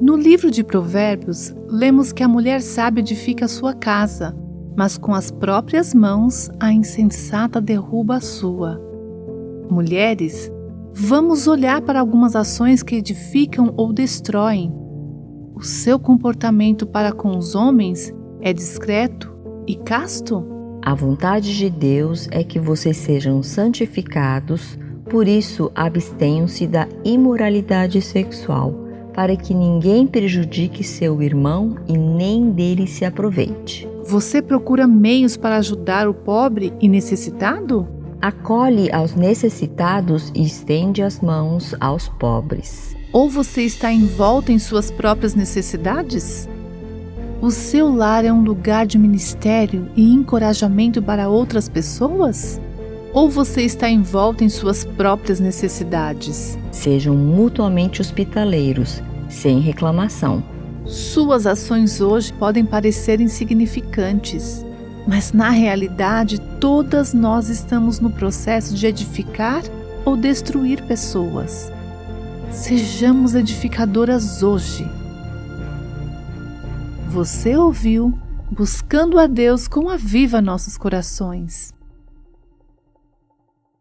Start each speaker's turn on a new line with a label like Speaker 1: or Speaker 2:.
Speaker 1: No livro de Provérbios, lemos que a mulher sábia edifica sua casa, mas com as próprias mãos a insensata derruba a sua. Mulheres, vamos olhar para algumas ações que edificam ou destroem. O seu comportamento para com os homens é discreto e casto?
Speaker 2: A vontade de Deus é que vocês sejam santificados, por isso abstenham-se da imoralidade sexual, para que ninguém prejudique seu irmão e nem dele se aproveite.
Speaker 1: Você procura meios para ajudar o pobre e necessitado?
Speaker 2: Acolhe aos necessitados e estende as mãos aos pobres.
Speaker 1: Ou você está envolto em suas próprias necessidades? O seu lar é um lugar de ministério e encorajamento para outras pessoas? Ou você está envolto em suas próprias necessidades?
Speaker 2: Sejam mutuamente hospitaleiros, sem reclamação.
Speaker 1: Suas ações hoje podem parecer insignificantes, mas na realidade todas nós estamos no processo de edificar ou destruir pessoas. Sejamos edificadoras hoje. Você ouviu Buscando a Deus com a Viva Nossos Corações.